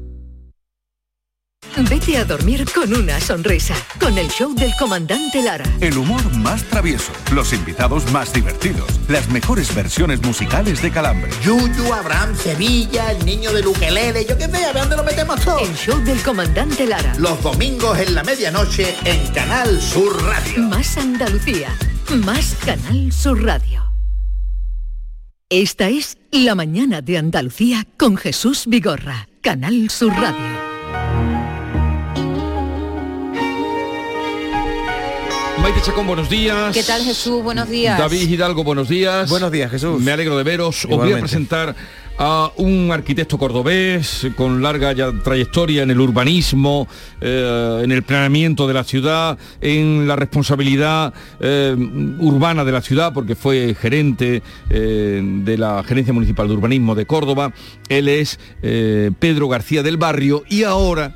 Vete a dormir con una sonrisa, con el show del comandante Lara. El humor más travieso, los invitados más divertidos, las mejores versiones musicales de Calambre. Yuyu, Abraham, Sevilla, el niño de Luquelele, yo qué sé, a ver dónde lo metemos todo. El show del comandante Lara. Los domingos en la medianoche en Canal Sur Radio. Más Andalucía, más Canal Sur Radio. Esta es La mañana de Andalucía con Jesús Vigorra, Canal Sur Radio. Maite Chacón, buenos días. ¿Qué tal Jesús? Buenos días. David Hidalgo, buenos días. Buenos días, Jesús. Me alegro de veros. Os voy a presentar a un arquitecto cordobés con larga ya trayectoria en el urbanismo, eh, en el planeamiento de la ciudad, en la responsabilidad eh, urbana de la ciudad, porque fue gerente eh, de la Gerencia Municipal de Urbanismo de Córdoba. Él es eh, Pedro García del Barrio y ahora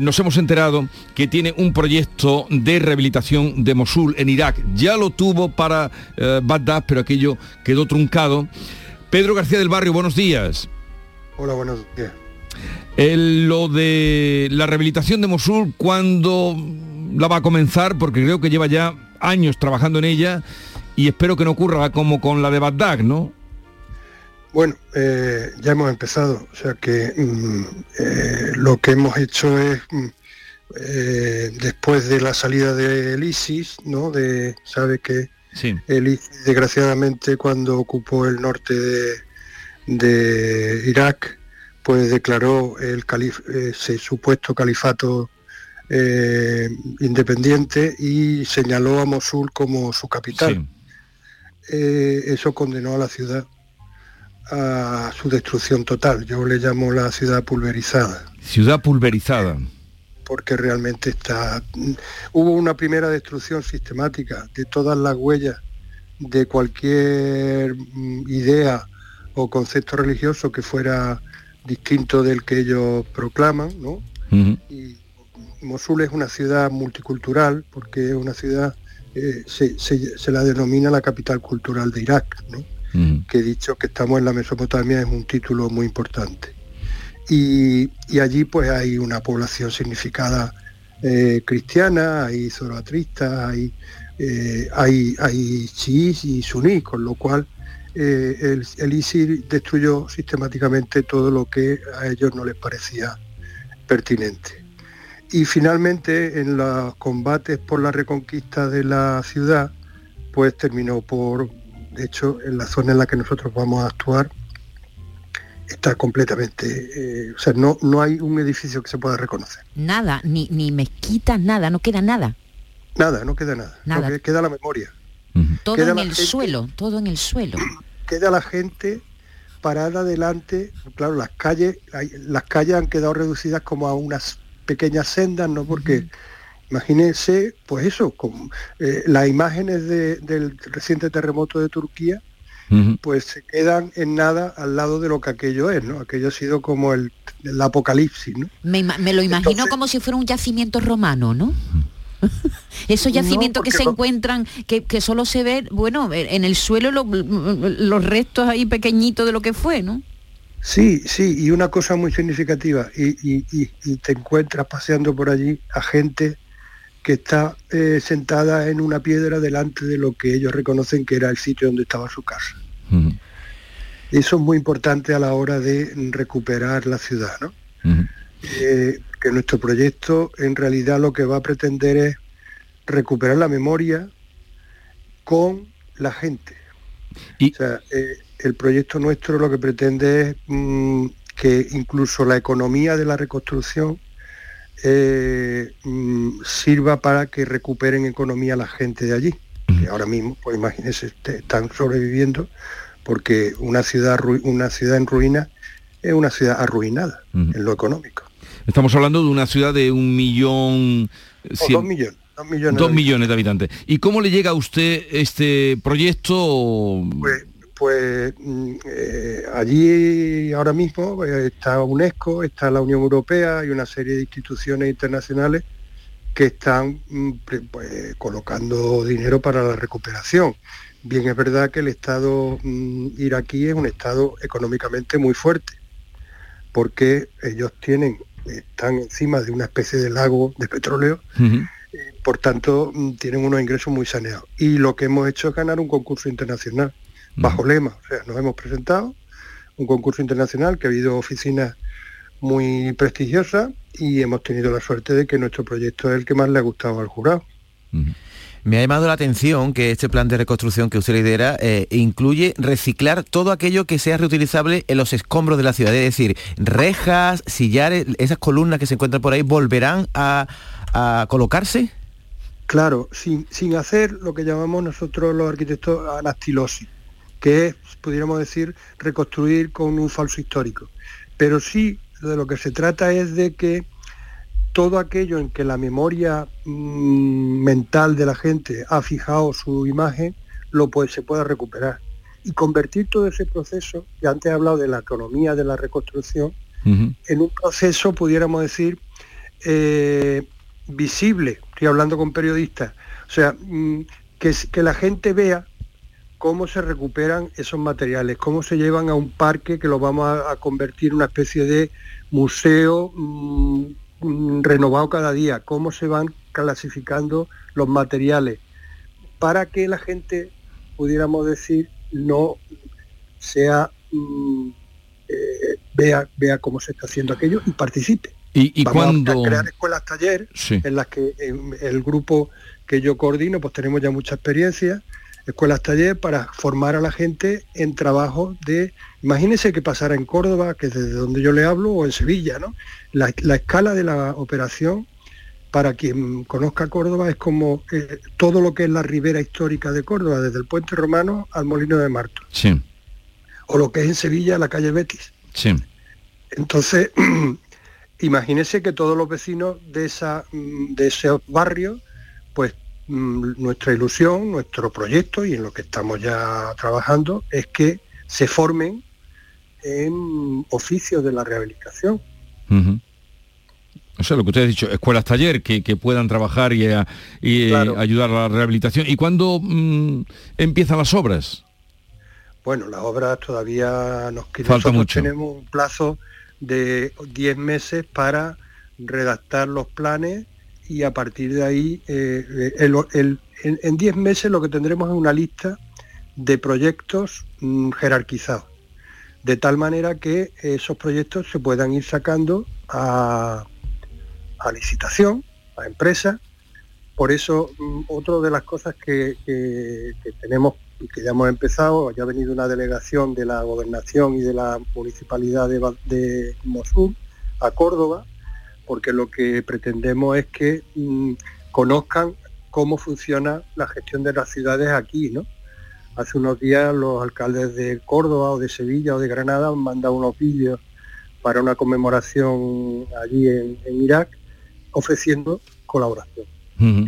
nos hemos enterado que tiene un proyecto de rehabilitación de Mosul en Irak. Ya lo tuvo para eh, Bagdad, pero aquello quedó truncado. Pedro García del Barrio, buenos días. Hola, buenos días. El- lo de la rehabilitación de Mosul, ¿cuándo la va a comenzar? Porque creo que lleva ya años trabajando en ella y espero que no ocurra como con la de Bagdad, ¿no? Bueno, eh, ya hemos empezado, o sea que mm, eh, lo que hemos hecho es, mm, eh, después de la salida del ISIS, ¿no? De, sabe que Sí. el ISIS, desgraciadamente, cuando ocupó el norte de, de Irak, pues declaró el calif- ese supuesto califato independiente y señaló a Mosul como su capital. Eso condenó a la ciudad a su destrucción total. Yo le llamo la ciudad pulverizada, Ciudad pulverizada. porque realmente está... Hubo una primera destrucción sistemática de todas las huellas de cualquier mm, idea o concepto religioso que fuera distinto del que ellos proclaman, ¿no? Mosul es una ciudad multicultural porque es una ciudad, eh, se, se- se la denomina la capital cultural de Irak, ¿no? Que dicho que estamos en la Mesopotamia es un título muy importante. Y, allí pues hay una población significada eh, cristiana, hay zoroastristas, hay, eh, hay, hay chiíes y suníes, con lo cual eh, el, el ISIS destruyó sistemáticamente todo lo que a ellos no les parecía pertinente. Y finalmente en los combates por la reconquista de la ciudad, pues terminó por, de hecho, en la zona en la que nosotros vamos a actuar, está completamente, eh, o sea, no, no hay un edificio que se pueda reconocer. Nada, ni, ni mezquitas, nada, no queda nada. Nada, no queda nada. Nada. Queda la memoria. Todo Queda en el gente- suelo, todo en el suelo. Queda la gente parada delante, claro, las calles, las calles han quedado reducidas como a unas pequeñas sendas, ¿no? Porque imagínense, pues eso, con, eh, las imágenes de- del reciente terremoto de Turquía, pues se quedan en nada al lado de lo que aquello es, ¿no? Aquello ha sido como el, el apocalipsis, ¿no? Me, me lo imagino como si fuera un yacimiento romano, ¿no? Esos No, yacimientos que se encuentran, que, que solo se ven, bueno, en el suelo lo- los restos ahí pequeñitos de lo que fue, ¿no? Sí, sí, y una cosa muy significativa, y, y- y- y te encuentras paseando por allí a gente que está eh, sentada en una piedra delante de lo que ellos reconocen que era el sitio donde estaba su casa. Eso es muy importante a la hora de recuperar la ciudad, ¿no? Eh, que nuestro proyecto en realidad lo que va a pretender es recuperar la memoria con la gente. O sea, eh, el proyecto nuestro lo que pretende es mm, que incluso la economía de la reconstrucción eh, mm, sirva para que recuperen economía la gente de allí. Que ahora mismo, pues imagínense, están sobreviviendo porque una ciudad, una ciudad en ruina es una ciudad arruinada en lo económico. Estamos hablando de una ciudad de un millón... O dos millones. Dos millones. dos de millones de habitantes. ¿Y cómo le llega a usted este proyecto? Pues, pues mm, eh, allí ahora mismo eh, está UNESCO, está la Unión Europea y una serie de instituciones internacionales que están mm, pues, colocando dinero para la recuperación. Bien es verdad que el Estado mm, iraquí es un Estado económicamente muy fuerte, porque ellos tienen, están encima de una especie de lago de petróleo por tanto tienen unos ingresos muy saneados. Y lo que hemos hecho es ganar un concurso internacional bajo lema, o sea, nos hemos presentado un concurso internacional que ha habido oficinas muy prestigiosas y hemos tenido la suerte de que nuestro proyecto es el que más le ha gustado al jurado. Me ha llamado la atención que este plan de reconstrucción que usted lidera eh, incluye reciclar todo aquello que sea reutilizable en los escombros de la ciudad. Es decir, rejas, sillares, esas columnas que se encuentran por ahí, ¿volverán a, colocarse? Claro, sin, sin, hacer lo que llamamos nosotros los arquitectos anastilosis, que es, pudiéramos decir, reconstruir con un falso histórico. Pero sí, de lo que se trata es de que todo aquello en que la memoria mm, mental de la gente ha fijado su imagen, lo se pueda recuperar. Y convertir todo ese proceso, que antes he hablado de la economía de la reconstrucción, en un proceso, pudiéramos decir, eh, visible, estoy hablando con periodistas, o sea, mm, que, que la gente vea cómo se recuperan esos materiales, cómo se llevan a un parque que lo vamos a, convertir en una especie de museo mm, Mm, renovado cada día, cómo se van clasificando los materiales, para que la gente, pudiéramos decir, no sea, mm, eh, vea, vea cómo se está haciendo aquello y participe. Y, cuando... a crear escuelas taller en las que el grupo que yo coordino, pues tenemos ya mucha experiencia, escuelas taller para formar a la gente en trabajo de, imagínense que pasara en Córdoba, que es desde donde yo le hablo, o en Sevilla, ¿no? La, escala de la operación, para quien conozca Córdoba, es como eh, todo lo que es la ribera histórica de Córdoba, desde el puente romano al molino de Marto. Sí. O lo que es en Sevilla, la calle Betis. Sí. Entonces, imagínense que todos los vecinos de, esa, mm, de esos barrios, pues nuestra ilusión, nuestro proyecto y en lo que estamos ya trabajando es que se formen en oficios de la rehabilitación. O sea, lo que usted ha dicho, escuelas taller que, puedan trabajar y, y ayudar a la rehabilitación. ¿Y cuándo mm, empiezan las obras? Bueno, las obras todavía nos Falta mucho. tenemos un plazo de 10 meses para redactar los planes y a partir de ahí, eh, en 10 meses lo que tendremos es una lista de proyectos mm, jerarquizados, de tal manera que esos proyectos se puedan ir sacando a, licitación, a empresas. Por eso, mm, otra de las cosas que, tenemos y que ya hemos empezado, ya ha venido una delegación de la gobernación y de la municipalidad de, de Mosul a Córdoba, porque lo que pretendemos es que mm, conozcan cómo funciona la gestión de las ciudades aquí, ¿no? Hace unos días los alcaldes de Córdoba o de Sevilla o de Granada han mandado unos vídeos para una conmemoración allí en, Irak ofreciendo colaboración.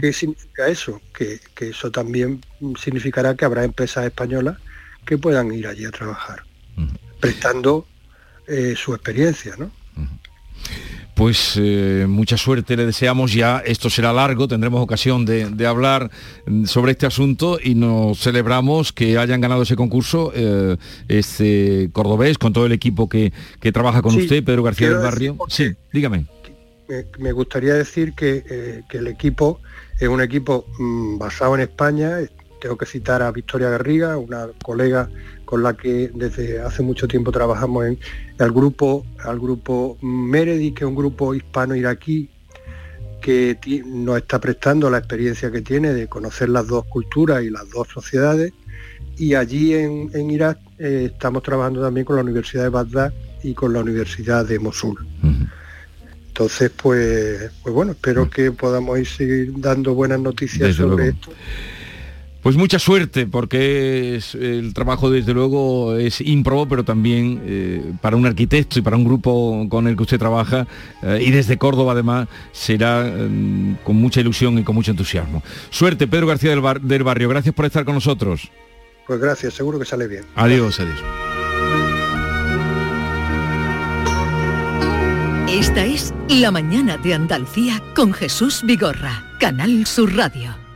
¿Qué significa eso? Que, eso también significará que habrá empresas españolas que puedan ir allí a trabajar, prestando eh, su experiencia, ¿no? Pues eh, mucha suerte le deseamos ya. Esto será largo, tendremos ocasión de, hablar mm, sobre este asunto y nos celebramos que hayan ganado ese concurso eh, este cordobés con todo el equipo que, trabaja con usted, Pedro García del Barrio. Sí, dígame. Me, gustaría decir eh, que, el equipo es un equipo mm, basado en España. Tengo que citar a Victoria Garriga, una colega con la que desde hace mucho tiempo trabajamos en el grupo, al grupo Meredi, que es un grupo hispano-iraquí que nos está prestando la experiencia que tiene de conocer las dos culturas y las dos sociedades. Y allí en, Irak eh, estamos trabajando también con la Universidad de Bagdad y con la Universidad de Mosul. Entonces, pues, pues bueno, espero que podamos ir seguir dando buenas noticias sobre esto. Pues mucha suerte, porque el trabajo desde luego es ímprobo, pero también eh, para un arquitecto y para un grupo con el que usted trabaja, eh, y desde Córdoba además, será mm, con mucha ilusión y con mucho entusiasmo. Suerte, Pedro García del, del, Barrio, gracias por estar con nosotros. Pues gracias, seguro que sale bien. Adiós, adiós. Esta es La Mañana de Andalucía con Jesús Vigorra, Canal Sur Radio.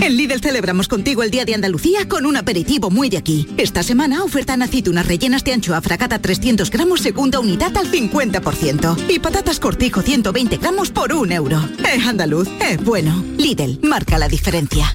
En Lidl celebramos contigo el Día de Andalucía con un aperitivo muy de aquí. Esta semana ofertan aceitunas rellenas de anchoa fracata 300 gramos segunda unidad al 50%. Y patatas cortijo 120 gramos por un euro. Es andaluz, es bueno. Lidl, marca la diferencia.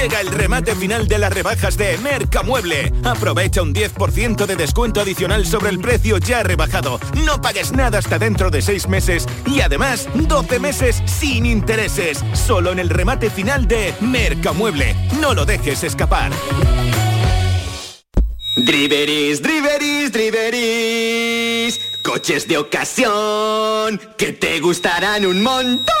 Llega el remate final de las rebajas de Mercamueble. Aprovecha un 10% de descuento adicional sobre el precio ya rebajado. No pagues nada hasta dentro de 6 meses y además 12 meses sin intereses. Solo en el remate final de Mercamueble. No lo dejes escapar. Driveris, driveris, driveris. Coches de ocasión que te gustarán un montón.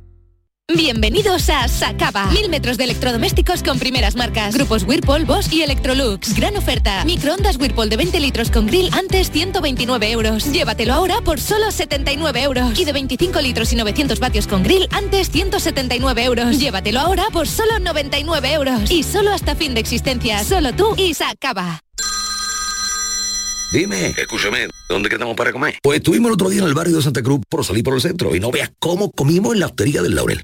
Bienvenidos a Sacaba. Mil metros de electrodomésticos con primeras marcas. Grupos Whirlpool, Bosch y Electrolux. Gran oferta. Microondas Whirlpool de 20 litros con grill antes 129 euros. Llévatelo ahora por solo 79 euros. Y de 25 litros y 900 vatios con grill antes 179 euros. Llévatelo ahora por solo 99 euros. Y solo hasta fin de existencia. Solo tú y Sacaba. Dime, escúchame, ¿dónde quedamos para comer? Pues estuvimos el otro día en el barrio de Santa Cruz por salir por el centro y no veas cómo comimos en la hostería del Laurel.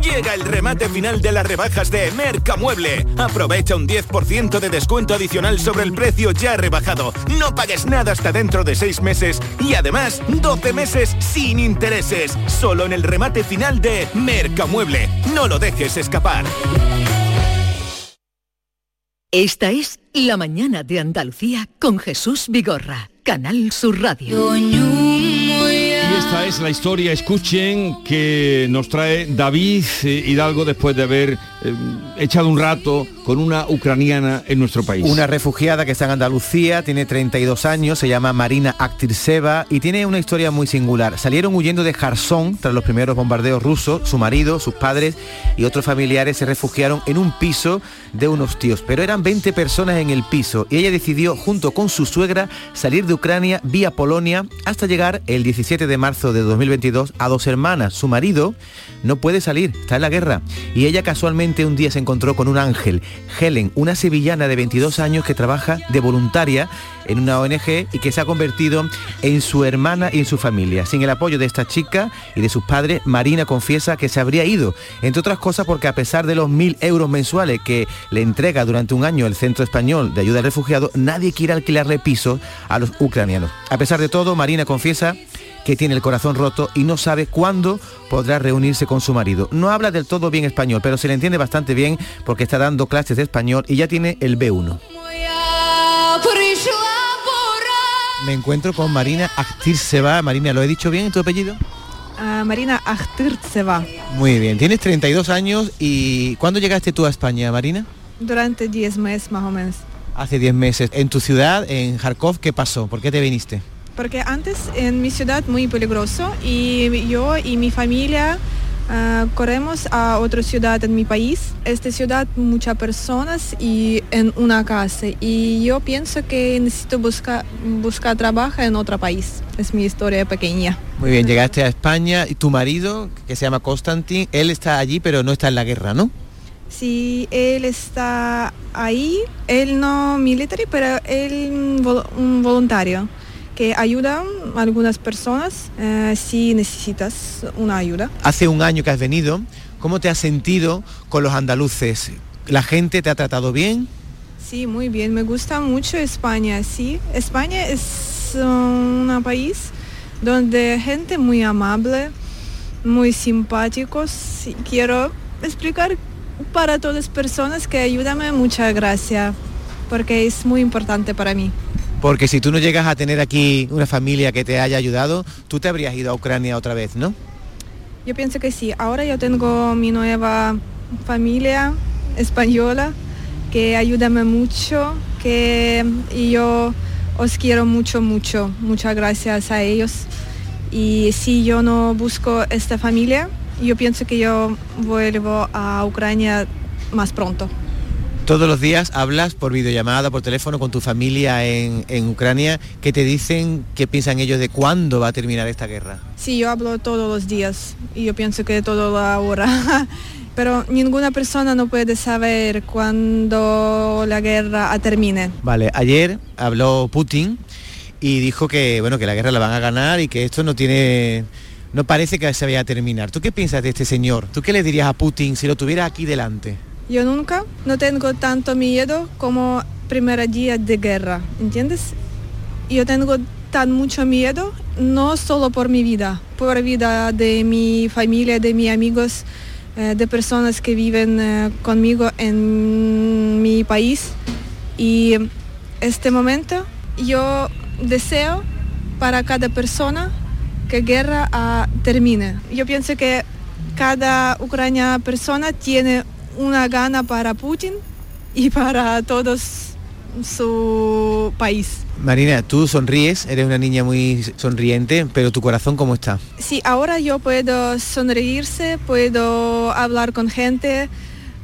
Llega el remate final de las rebajas de Mercamueble. Aprovecha un 10% de descuento adicional sobre el precio ya rebajado. No pagues nada hasta dentro de 6 meses y además 12 meses sin intereses. Solo en el remate final de Mercamueble. No lo dejes escapar. Esta es La Mañana de Andalucía con Jesús Vigorra, Canal Sur Radio. Esta es la historia, escuchen, que nos trae David eh, Hidalgo después de haber eh, echado un rato con una ucraniana en nuestro país. Una refugiada que está en Andalucía, tiene 32 años, se llama Marina Aktirseva y tiene una historia muy singular. Salieron huyendo de Kherson tras los primeros bombardeos rusos, su marido, sus padres y otros familiares se refugiaron en un piso de unos tíos, pero eran 20 personas en el piso y ella decidió junto con su suegra salir de Ucrania vía Polonia hasta llegar el 17 de marzo de 2022 a dos hermanas. Su marido no puede salir, está en la guerra y ella casualmente un día se encontró con un ángel Helen, una sevillana de 22 años que trabaja de voluntaria en una ONG y que se ha convertido en su hermana y en su familia. Sin el apoyo de esta chica y de sus padres, Marina confiesa que se habría ido, entre otras cosas porque a pesar de los mil euros mensuales que le entrega durante un año el Centro Español de Ayuda al Refugiado, nadie quiere alquilarle piso a los ucranianos. A pesar de todo, Marina confiesa que tiene el corazón roto y no sabe cuándo podrá reunirse con su marido. No habla del todo bien español, pero se le entiende bastante bien porque está dando clases de español y ya tiene el B1. Me encuentro con Marina Aktirseva. Marina, ¿lo he dicho bien tu apellido? Uh, Marina Aktirseva. Muy bien, tienes 32 años y ¿cuándo llegaste tú a España, Marina? Durante 10 meses más o menos. Hace 10 meses. ¿En tu ciudad, en Kharkov, qué pasó? ¿Por qué te viniste? Porque antes en mi ciudad muy peligroso y yo y mi familia uh, corremos a otra ciudad en mi país. Esta ciudad muchas personas y en una casa y yo pienso que necesito buscar buscar trabajo en otro país. Es mi historia pequeña. Muy bien, llegaste a España y tu marido, que se llama Constantin, él está allí pero no está en la guerra, ¿no? Sí, él está ahí, él no militar, pero él un voluntario que ayuda a algunas personas eh, si necesitas una ayuda. Hace un año que has venido, ¿cómo te has sentido con los andaluces? ¿La gente te ha tratado bien? Sí, muy bien, me gusta mucho España, sí. España es un país donde gente muy amable, muy simpáticos. Quiero explicar para todas las personas que ayúdame, muchas gracias, porque es muy importante para mí. Porque si tú no llegas a tener aquí una familia que te haya ayudado, tú te habrías ido a Ucrania otra vez, ¿no? Yo pienso que sí. Ahora yo tengo mi nueva familia española que ayúdame mucho, que y yo os quiero mucho, mucho. Muchas gracias a ellos. Y si yo no busco esta familia, yo pienso que yo vuelvo a Ucrania más pronto. Todos los días hablas por videollamada, por teléfono con tu familia en, en, Ucrania. ¿Qué te dicen? ¿Qué piensan ellos de cuándo va a terminar esta guerra? Sí, yo hablo todos los días y yo pienso que todo va ahora. Pero ninguna persona no puede saber cuándo la guerra termine. Vale, ayer habló Putin y dijo que bueno que la guerra la van a ganar y que esto no tiene no parece que se vaya a terminar. ¿Tú qué piensas de este señor? ¿Tú qué le dirías a Putin si lo tuviera aquí delante? Yo nunca no tengo tanto miedo como primer día de guerra, ¿entiendes? Yo tengo tan mucho miedo, no solo por mi vida, por la vida de mi familia, de mis amigos, eh, de personas que viven eh, conmigo en mi país. Y este momento yo deseo para cada persona que guerra uh, termine. Yo pienso que cada ucrania persona tiene una gana para Putin y para todos su país. Marina, tú sonríes, eres una niña muy sonriente, pero tu corazón cómo está? Sí, ahora yo puedo sonreírse, puedo hablar con gente,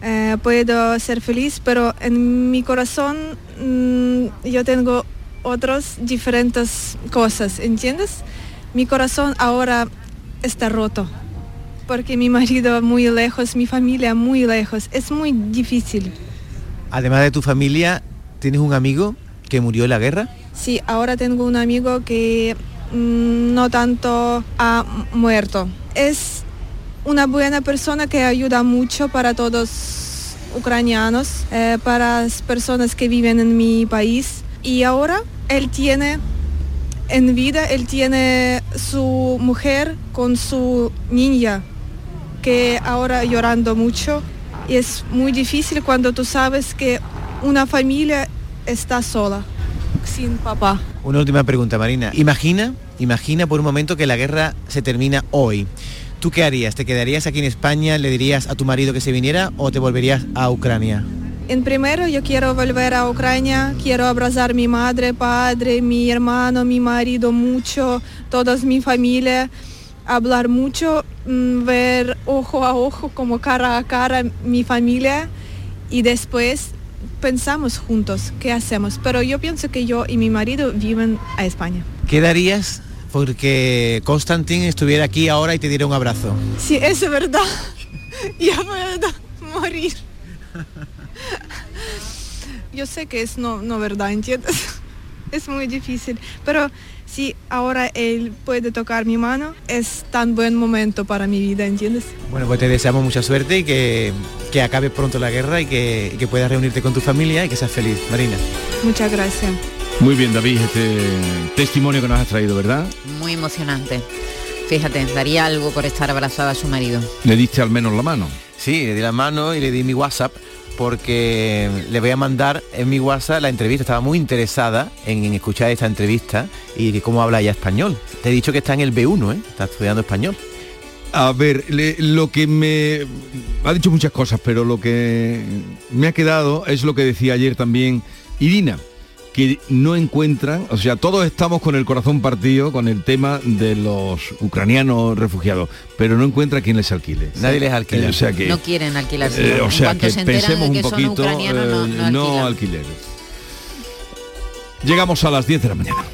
eh, puedo ser feliz, pero en mi corazón mmm, yo tengo otras diferentes cosas, ¿entiendes? Mi corazón ahora está roto porque mi marido muy lejos, mi familia muy lejos. Es muy difícil. Además de tu familia, ¿tienes un amigo que murió en la guerra? Sí, ahora tengo un amigo que mmm, no tanto ha muerto. Es una buena persona que ayuda mucho para todos ucranianos, eh, para las personas que viven en mi país. Y ahora él tiene en vida, él tiene su mujer con su niña que ahora llorando mucho y es muy difícil cuando tú sabes que una familia está sola, sin papá. Una última pregunta, Marina. Imagina, imagina por un momento que la guerra se termina hoy. ¿Tú qué harías? ¿Te quedarías aquí en España? ¿Le dirías a tu marido que se viniera o te volverías a Ucrania? En primero yo quiero volver a Ucrania, quiero abrazar mi madre, padre, mi hermano, mi marido mucho, toda mi familia, hablar mucho, mm, ver ojo a ojo, como cara a cara mi familia y después pensamos juntos qué hacemos. Pero yo pienso que yo y mi marido viven a España. ¿Qué darías porque Constantin estuviera aquí ahora y te diera un abrazo? Sí, eso es verdad. ya puedo morir. Yo sé que es no, no verdad, ¿entiendes? Es muy difícil, pero si ahora él puede tocar mi mano, es tan buen momento para mi vida, ¿entiendes? Bueno, pues te deseamos mucha suerte y que, que acabe pronto la guerra y que, y que puedas reunirte con tu familia y que seas feliz, Marina. Muchas gracias. Muy bien, David, este testimonio que nos has traído, ¿verdad? Muy emocionante. Fíjate, daría algo por estar abrazada a su marido. Le diste al menos la mano. Sí, le di la mano y le di mi WhatsApp porque le voy a mandar en mi WhatsApp la entrevista. Estaba muy interesada en, escuchar esta entrevista y de cómo habla ella español. Te he dicho que está en el B1, ¿eh? está estudiando español. A ver, lo que me... Ha dicho muchas cosas, pero lo que me ha quedado es lo que decía ayer también Irina, que no encuentran, o sea, todos estamos con el corazón partido con el tema de los ucranianos refugiados, pero no encuentra quien les alquile. Nadie les alquila. Eh, o sea que, no quieren alquilarse. eh, o sea que se pensemos de un que poquito, no, eh, no no alquilan. alquileres. Llegamos a las 10 de la mañana.